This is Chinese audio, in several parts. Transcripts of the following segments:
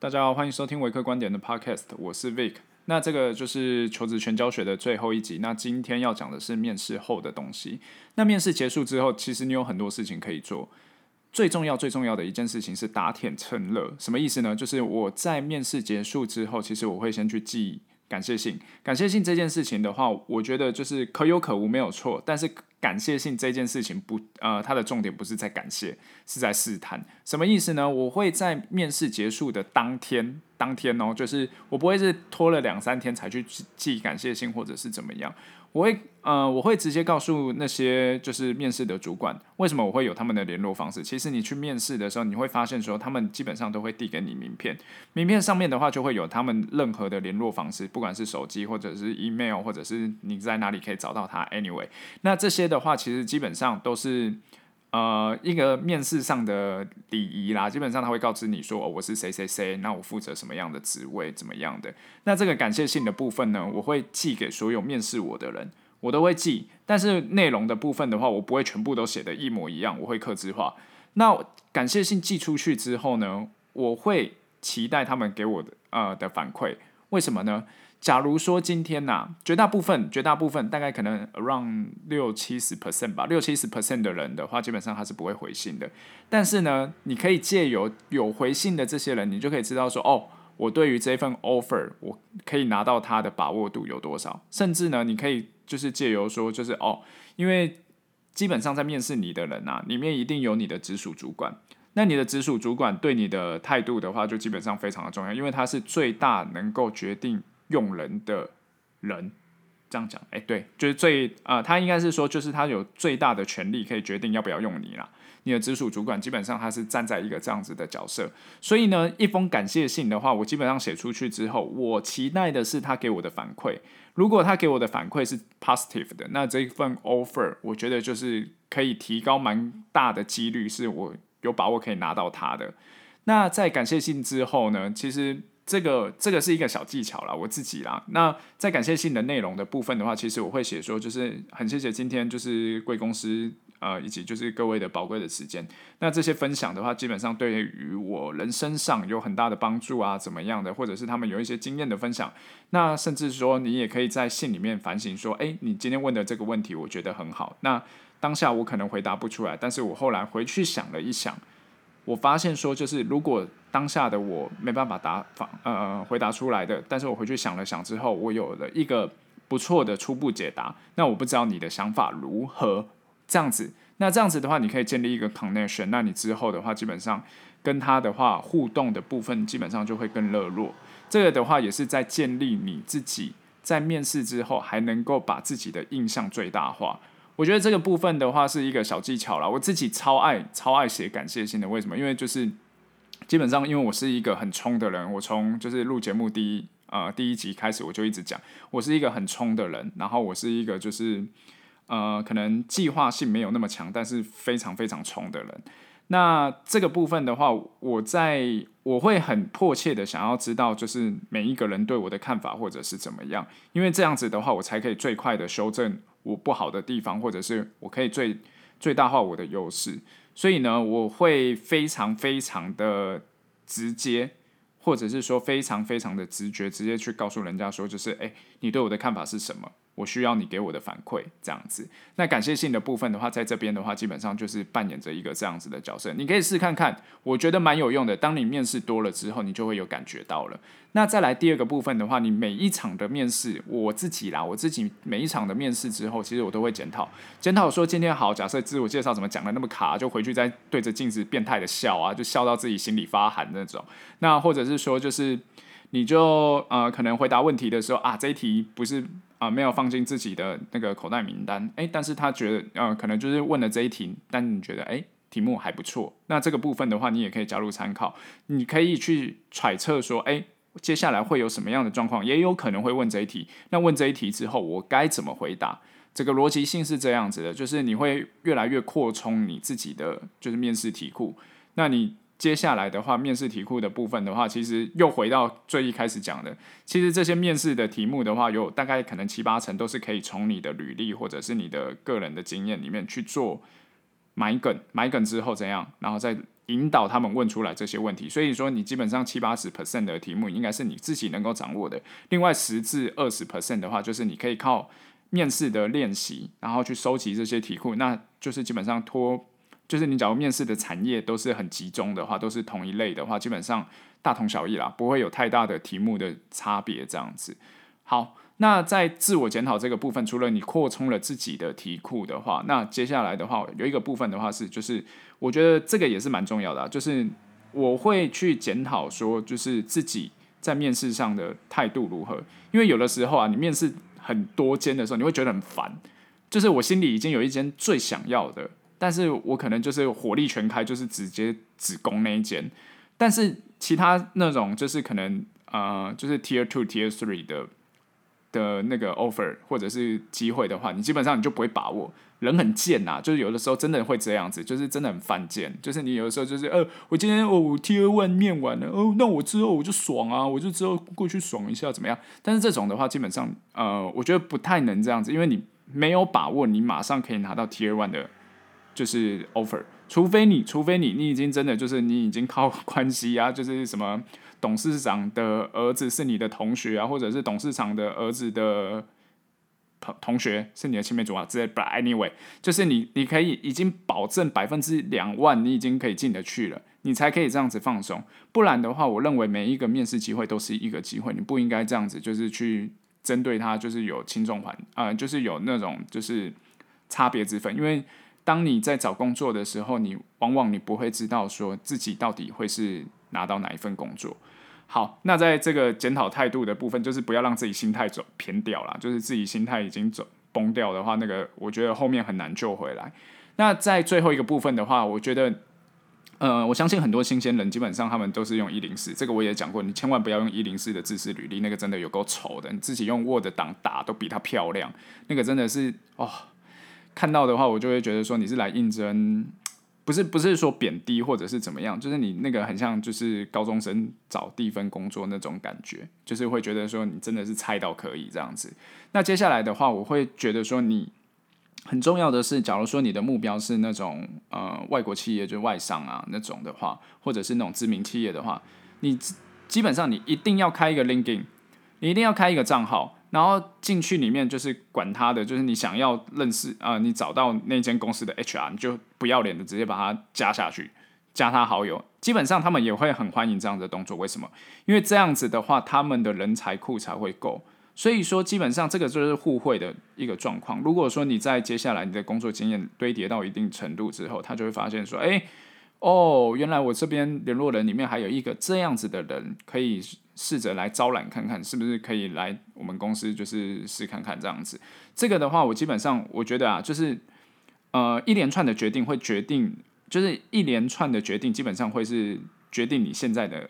大家好，欢迎收听维克观点的 Podcast，我是 Vic。那这个就是求职全教学的最后一集。那今天要讲的是面试后的东西。那面试结束之后，其实你有很多事情可以做。最重要、最重要的一件事情是打铁趁热。什么意思呢？就是我在面试结束之后，其实我会先去记感谢信。感谢信这件事情的话，我觉得就是可有可无，没有错。但是感谢信这件事情不，呃，它的重点不是在感谢，是在试探。什么意思呢？我会在面试结束的当天，当天哦，就是我不会是拖了两三天才去寄感谢信，或者是怎么样。我会，呃，我会直接告诉那些就是面试的主管，为什么我会有他们的联络方式。其实你去面试的时候，你会发现说，他们基本上都会递给你名片，名片上面的话就会有他们任何的联络方式，不管是手机或者是 email，或者是你在哪里可以找到他。Anyway，那这些的话，其实基本上都是。呃，一个面试上的礼仪啦，基本上他会告知你说，哦，我是谁谁谁，那我负责什么样的职位，怎么样的。那这个感谢信的部分呢，我会寄给所有面试我的人，我都会寄。但是内容的部分的话，我不会全部都写得一模一样，我会客制化。那感谢信寄出去之后呢，我会期待他们给我的呃的反馈。为什么呢？假如说今天呐、绝大部分、绝大部分，大概可能 around 六七十 percent 吧，六七十 percent 的人的话，基本上他是不会回信的。但是呢，你可以借由有回信的这些人，你就可以知道说，哦，我对于这份 offer，我可以拿到它的把握度有多少。甚至呢，你可以就是借由说，就是哦，因为基本上在面试你的人啊，里面一定有你的直属主管。那你的直属主管对你的态度的话，就基本上非常的重要，因为他是最大能够决定。用人的人，这样讲，哎，对，就是最啊、他应该是说，就是他有最大的权利可以决定要不要用你啦。你的直属主管基本上他是站在一个这样子的角色，所以呢，一封感谢信的话，我基本上写出去之后，我期待的是他给我的反馈。如果他给我的反馈是 positive 的，那这一份 offer 我觉得就是可以提高蛮大的几率，是我有把握可以拿到他的。那在感谢信之后呢，其实。这个这个是一个小技巧啦，我自己啦。那在感谢信的内容的部分的话，其实我会写说，就是很谢谢今天就是贵公司呃以及就是各位的宝贵的时间。那这些分享的话，基本上对于我人生上有很大的帮助啊，怎么样的，或者是他们有一些经验的分享。那甚至说你也可以在信里面反省说，哎，你今天问的这个问题，我觉得很好。那当下我可能回答不出来，但是我后来回去想了一想。我发现说，就是如果当下的我没办法答法呃回答出来的，但是我回去想了想之后，我有了一个不错的初步解答。那我不知道你的想法如何，这样子，那这样子的话，你可以建立一个 connection。那你之后的话，基本上跟他的话互动的部分，基本上就会更热络。这个的话，也是在建立你自己在面试之后，还能够把自己的印象最大化。我觉得这个部分的话是一个小技巧啦，我自己超爱超爱写感谢信的。为什么？因为就是基本上，因为我是一个很冲的人，我从就是录节目第一呃第一集开始，我就一直讲，我是一个很冲的人。然后我是一个就是呃可能计划性没有那么强，但是非常非常冲的人。那这个部分的话，我在我会很迫切的想要知道，就是每一个人对我的看法或者是怎么样，因为这样子的话，我才可以最快的修正。我不好的地方，或者是我可以最最大化我的优势，所以呢，我会非常非常的直接，或者是说非常非常的直觉，直接去告诉人家说，就是诶，你对我的看法是什么？我需要你给我的反馈，这样子。那感谢信的部分的话，在这边的话，基本上就是扮演着一个这样子的角色。你可以试看看，我觉得蛮有用的。当你面试多了之后，你就会有感觉到了。那再来第二个部分的话，你每一场的面试，我自己啦，我自己每一场的面试之后，其实我都会检讨，检讨说今天好，假设自我介绍怎么讲的那么卡，就回去再对着镜子变态的笑啊，就笑到自己心里发寒那种。那或者是说，就是你就呃可能回答问题的时候啊，这一题不是。啊、没有放进自己的那个口袋名单，诶，但是他觉得，呃，可能就是问了这一题，但你觉得，诶，题目还不错，那这个部分的话，你也可以加入参考，你可以去揣测说，诶，接下来会有什么样的状况，也有可能会问这一题，那问这一题之后，我该怎么回答？这个逻辑性是这样子的，就是你会越来越扩充你自己的就是面试题库，那你。接下来的话，面试题库的部分的话，其实又回到最一开始讲的，其实这些面试的题目的话，有大概可能七八成都是可以从你的履历或者是你的个人的经验里面去做埋梗，埋梗之后怎样，然后再引导他们问出来这些问题。所以说，你基本上七八十 percent 的题目应该是你自己能够掌握的。另外十至二十 percent 的话，就是你可以靠面试的练习，然后去收集这些题库，那就是基本上脱，就是你假如面试的产业都是很集中的话，都是同一类的话，基本上大同小异啦，不会有太大的题目的差别这样子。好。那在自我检讨这个部分，除了你扩充了自己的题库的话，那接下来的话有一个部分的话是，就是我觉得这个也是蛮重要的，就是我会去检讨说，就是自己在面试上的态度如何，因为有的时候啊，你面试很多间的时候，你会觉得很烦，就是我心里已经有一间最想要的，但是我可能就是火力全开，就是直接只攻那一间，但是其他那种就是可能呃，就是 Tier Two、Tier Three 的。的那个 offer 或者是机会的话，你基本上你就不会把握。人很贱呐、就是有的时候真的会这样子，就是真的很犯贱。就是你有的时候就是，呃，我今天哦 Tier One 面完了，哦，那我之后我就爽啊，我就之后过去爽一下怎么样？但是这种的话，基本上呃，我觉得不太能这样子，因为你没有把握，你马上可以拿到 Tier One 的，就是 offer，除非你，除非你，你已经真的就是你已经靠关系啊，就是什么。董事长的儿子是你的同学啊，或者是董事长的儿子的同同学是你的青梅竹马之类。Anyway，就是你你可以已经保证百分之两万，你已经可以进得去了，你才可以这样子放松。不然的话，我认为每一个面试机会都是一个机会，你不应该这样子，就是去针对他，就是有轻重缓啊、呃，就是有那种就是差别之分。因为当你在找工作的时候，你往往你不会知道说自己到底会是拿到哪一份工作。好，那在这个检讨态度的部分，就是不要让自己心态走偏掉了。就是自己心态已经走崩掉的话，那个我觉得后面很难救回来。那在最后一个部分的话，我觉得，呃，我相信很多新鲜人基本上他们都是用一零四，这个我也讲过，你千万不要用一零四的自私履历，那个真的有够丑的，你自己用 Word 档打都比它漂亮，那个真的是哦，看到的话我就会觉得说你是来应征。不是不是说贬低或者是怎么样，就是你那个很像就是高中生找第一份工作那种感觉，就是会觉得说你真的是菜到可以这样子。那接下来的话，我会觉得说你很重要的是，假如说你的目标是那种呃外国企业，就外商啊那种的话，或者是那种知名企业的话，你基本上你一定要开一个 LinkedIn，你一定要开一个账号。然后进去里面就是管他的，就是你想要认识啊、你找到那间公司的 HR，你就不要脸的直接把他加下去，加他好友。基本上他们也会很欢迎这样的动作。为什么？因为这样子的话，他们的人才库才会够。所以说，基本上这个就是互惠的一个状况。如果说你在接下来你的工作经验堆叠到一定程度之后，他就会发现说，哎。哦，原来我这边联络人里面还有一个这样子的人，可以试着来招揽看看，是不是可以来我们公司就是试看看这样子。这个的话，我基本上我觉得啊，就是呃一连串的决定会决定，就是一连串的决定基本上会是决定你现在的。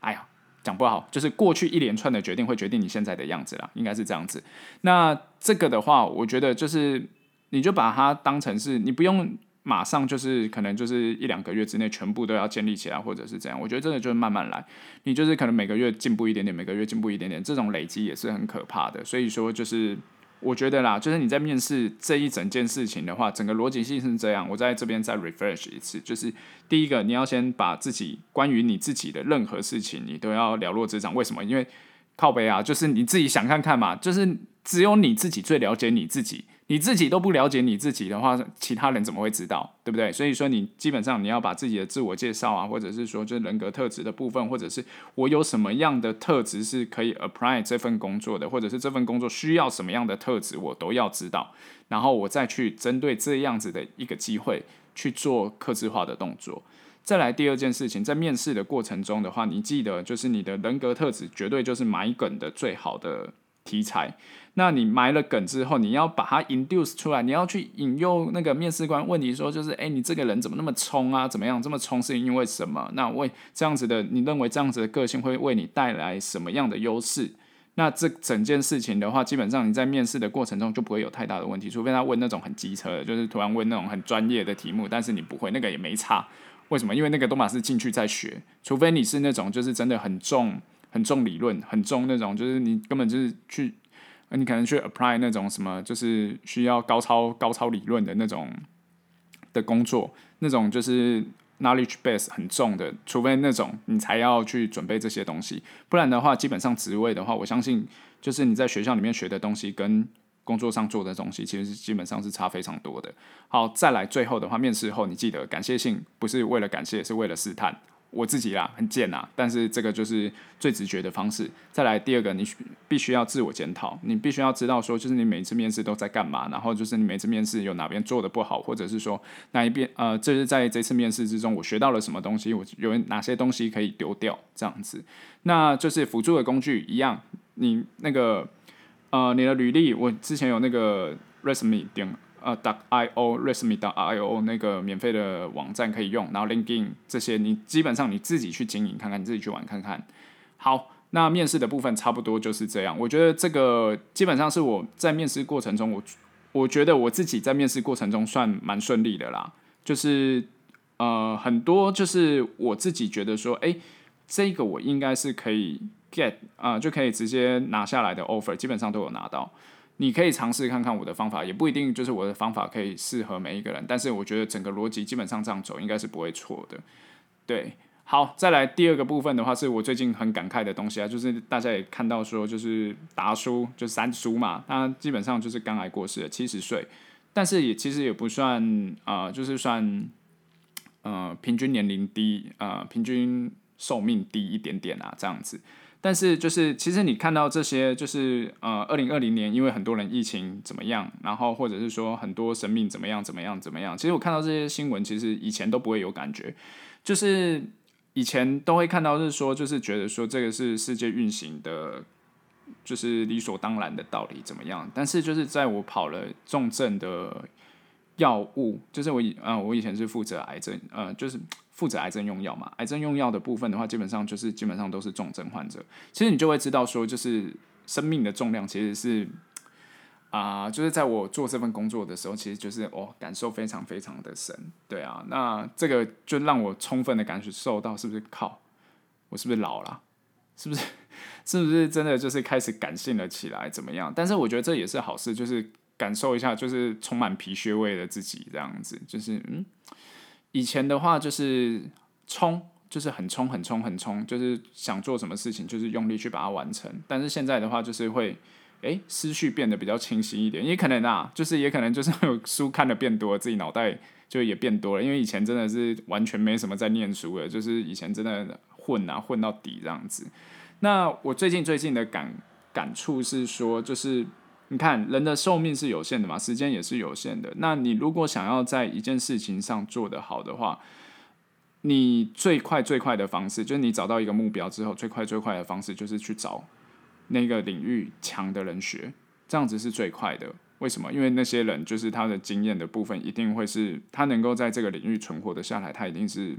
哎呀，讲不好，就是过去一连串的决定会决定你现在的样子啦，应该是这样子。那这个的话，我觉得就是你就把它当成是你不用。马上就是可能就是一两个月之内全部都要建立起来，或者是这样。我觉得真的就是慢慢来，你就是可能每个月进步一点点，每个月进步一点点，这种累积也是很可怕的。所以说，就是我觉得啦，就是你在面试这一整件事情的话，整个逻辑性是这样。我在这边再 refresh 一次，就是第一个，你要先把自己关于你自己的任何事情，你都要了若指掌。为什么？因为靠北啊，就是你自己想看看嘛，就是只有你自己最了解你自己。你自己都不了解你自己的话，其他人怎么会知道？对不对？所以说，你基本上你要把自己的自我介绍啊，或者是说，就是人格特质的部分，或者是我有什么样的特质是可以 apply 这份工作的，或者是这份工作需要什么样的特质，我都要知道。然后我再去针对这样子的一个机会去做克制化的动作。再来第二件事情，在面试的过程中的话，你记得就是你的人格特质绝对就是买梗的最好的题材。那你埋了梗之后，你要把它 induce 出来，你要去引诱那个面试官问你说，就是哎，你这个人怎么那么冲啊？怎么样这么冲？是因为什么？那为这样子的，你认为这样子的个性会为你带来什么样的优势？那这整件事情的话，基本上你在面试的过程中就不会有太大的问题，除非他问那种很机车的，就是突然问那种很专业的题目，但是你不会，那个也没差。为什么？因为那个都马是进去再学，除非你是那种就是真的很重、很重理论、很重那种，就是你根本就是去。那你可能去 apply 那种什么，就是需要高超高超理论的那种的工作，那种就是 knowledge base 很重的，除非那种你才要去准备这些东西，不然的话，基本上职位的话，我相信就是你在学校里面学的东西跟工作上做的东西，其实基本上是差非常多的。好，再来最后的话，面试后你记得感谢信不是为了感谢，是为了试探。我自己啦，很贱呐，但是这个就是最直觉的方式。再来第二个，你必须要自我检讨，你必须要知道说，就是你每次面试都在干嘛，然后就是你每次面试有哪边做的不好，或者是说哪一边呃，这是在这次面试之中我学到了什么东西，我有哪些东西可以丢掉这样子。那就是辅助的工具一样，你那个呃，你的履历，我之前有那个 resume 点。呃，.io resume.io 那个免费的网站可以用，然后 LinkedIn 这些你基本上你自己去经营看看，你自己去玩看看。好，那面试的部分差不多就是这样。我觉得这个基本上是我在面试过程中，我我觉得我自己在面试过程中算蛮顺利的啦。就是呃很多就是我自己觉得说，哎，这个我应该是可以 get 啊、就可以直接拿下来的 offer，基本上都有拿到。你可以尝试看看我的方法，也不一定就是我的方法可以适合每一个人，但是我觉得整个逻辑基本上这样走应该是不会错的。对，好，再来第二个部分的话，是我最近很感慨的东西啊，就是大家也看到说，就是达叔，就三叔嘛，他基本上就是刚来过世了，七十岁，但是也其实也不算啊、就是算呃平均年龄低、呃，平均寿命低一点点啊，这样子。但是就是，其实你看到这些，就是呃，二零二零年，因为很多人疫情怎么样，然后或者是说很多生命怎么样怎么样怎么样，其实我看到这些新闻，其实以前都不会有感觉，就是以前都会看到是说，就是觉得说这个是世界运行的，就是理所当然的道理怎么样。但是就是在我跑了重症的药物，就是我以呃我以前是负责癌症，呃就是。负责癌症用药嘛，癌症用药的部分的话，基本上就是基本上都是重症患者。其实你就会知道说，就是生命的重量其实是啊、就是在我做这份工作的时候，其实就是哦，感受非常非常的深。对啊，那这个就让我充分的感受到，是不是靠我是不是老了？是不是 是不是真的就是开始感性了起来？怎么样？但是我觉得这也是好事，就是感受一下，就是充满皮屑味的自己这样子，就是嗯。以前的话就是冲，就是很冲很冲很冲，就是想做什么事情就是用力去把它完成。但是现在的话就是会，诶、思绪变得比较清晰一点。也可能啊，就是也可能就是书看的变多了，自己脑袋就也变多了。因为以前真的是完全没什么在念书的，就是以前真的混啊混到底这样子。那我最近最近的感感触是说，就是。你看，人的寿命是有限的嘛，时间也是有限的。那你如果想要在一件事情上做得好的话，你最快最快的方式，就是你找到一个目标之后，最快最快的方式就是去找那个领域强的人学，这样子是最快的。为什么？因为那些人就是他的经验的部分，一定会是他能够在这个领域存活的下来，他一定是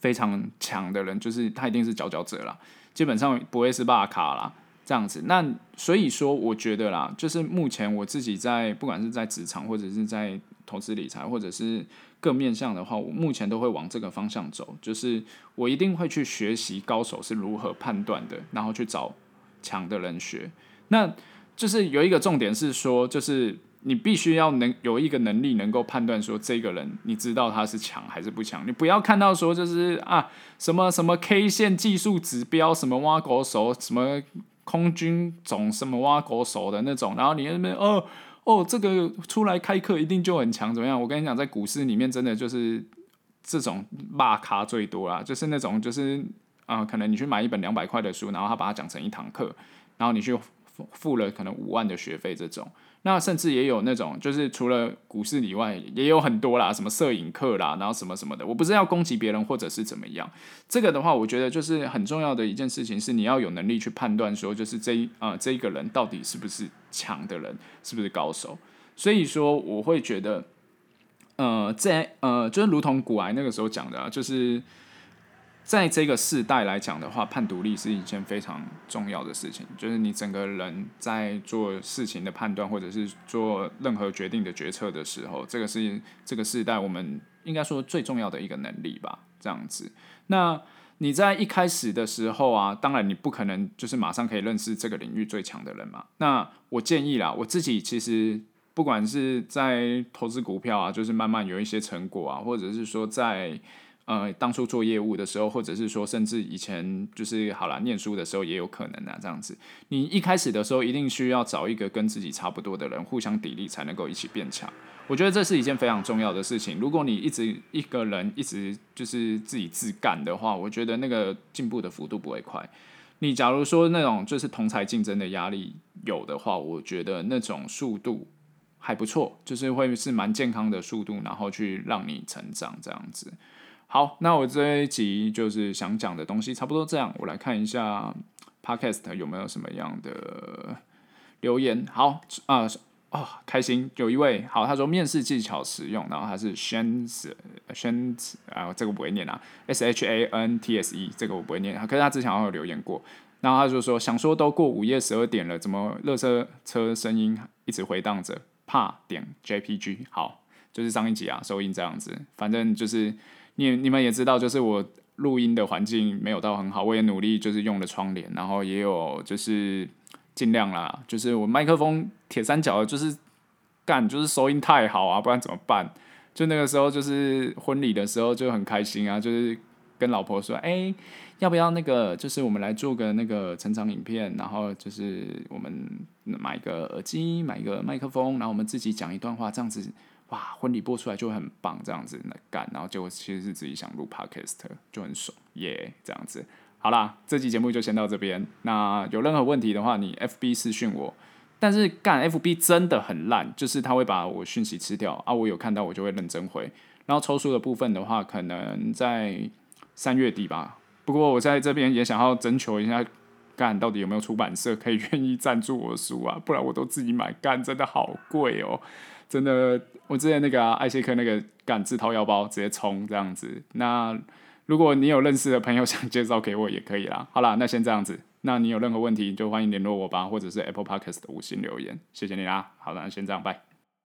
非常强的人，就是他一定是佼佼者啦，基本上不会是大咖啦。这样子，那所以说，我觉得啦，就是目前我自己在不管是在职场，或者是在投资理财，或者是各面向的话，我目前都会往这个方向走，就是我一定会去学习高手是如何判断的，然后去找强的人学。那就是有一个重点是说，就是你必须要能有一个能力，能够判断说这个人，你知道他是强还是不强。你不要看到说就是啊什么什么 K 线技术指标，什么挖狗手，什么。空军总什么挖狗手的那种，然后你那边哦哦，这个出来开课一定就很强，怎么样？我跟你讲，在股市里面真的就是这种骂咖最多啦，就是那种就是啊、可能你去买一本两百块的书，然后他把它讲成一堂课，然后你去付付了可能五万的学费这种。那甚至也有那种，就是除了股市以外，也有很多啦，什么摄影课啦，然后什么什么的。我不是要攻击别人或者是怎么样，这个的话，我觉得就是很重要的一件事情是，你要有能力去判断说，就是这一啊、这一个人到底是不是强的人，是不是高手。所以说，我会觉得，呃，在呃，就是如同古癌那个时候讲的，啊就是。在这个世代来讲的话，判独立是一件非常重要的事情。就是你整个人在做事情的判断，或者是做任何决定的决策的时候，这个是这个世代我们应该说最重要的一个能力吧。这样子，那你在一开始的时候啊，当然你不可能就是马上可以认识这个领域最强的人嘛。那我建议啦，我自己其实不管是在投资股票啊，就是慢慢有一些成果啊，或者是说在。呃，当初做业务的时候，或者是说，甚至以前就是好啦，念书的时候也有可能啊，这样子。你一开始的时候，一定需要找一个跟自己差不多的人，互相砥砺，才能够一起变强。我觉得这是一件非常重要的事情。如果你一直一个人一直就是自己自干的话，我觉得那个进步的幅度不会快。你假如说那种就是同才竞争的压力有的话，我觉得那种速度还不错，就是会是蛮健康的速度，然后去让你成长这样子。好，那我这一集就是想讲的东西差不多这样。我来看一下 Podcast 有没有什么样的留言。好啊，哦、开心，有一位好，他说面试技巧实用，然后他是 Shans Shans 啊，这个不会念啊，S H A N T S E 这个我不会念，可是他之前好像有留言过，然后他就说想说都过午夜十二点了，怎么垃圾车声音一直回荡着？怕点 J P G 好，就是上一集啊，收音这样子，反正就是。你你们也知道，就是我录音的环境没有到很好，我也努力就是用了窗帘，然后也有就是尽量啦，就是我麦克风铁三角就是干，就是收音太好啊，不然怎么办？就那个时候就是婚礼的时候就很开心啊，就是跟老婆说，哎、要不要那个就是我们来做个那个成长影片，然后就是我们买个耳机，买一个麦克风，然后我们自己讲一段话，这样子。哇，婚礼播出来就很棒，这样子来干，然后结果其实是自己想录 podcast，就很爽耶，yeah, 这样子。好啦，这期节目就先到这边。那有任何问题的话，你 FB 私讯我。但是干 FB 真的很烂，就是他会把我讯息吃掉啊。我有看到我就会认真回。然后抽书的部分的话，可能在三月底吧。不过我在这边也想要征求一下，干到底有没有出版社可以愿意赞助我书啊？不然我都自己买，干真的好贵哦。真的，我之前那个、啊、艾谢克那个敢自掏腰包直接冲这样子。那如果你有认识的朋友 想介绍给我也可以啦。好啦，那先这样子。那你有任何问题就欢迎联络我吧，或者是 Apple Podcast 的五星留言，谢谢你啦。好了，那先这样，拜。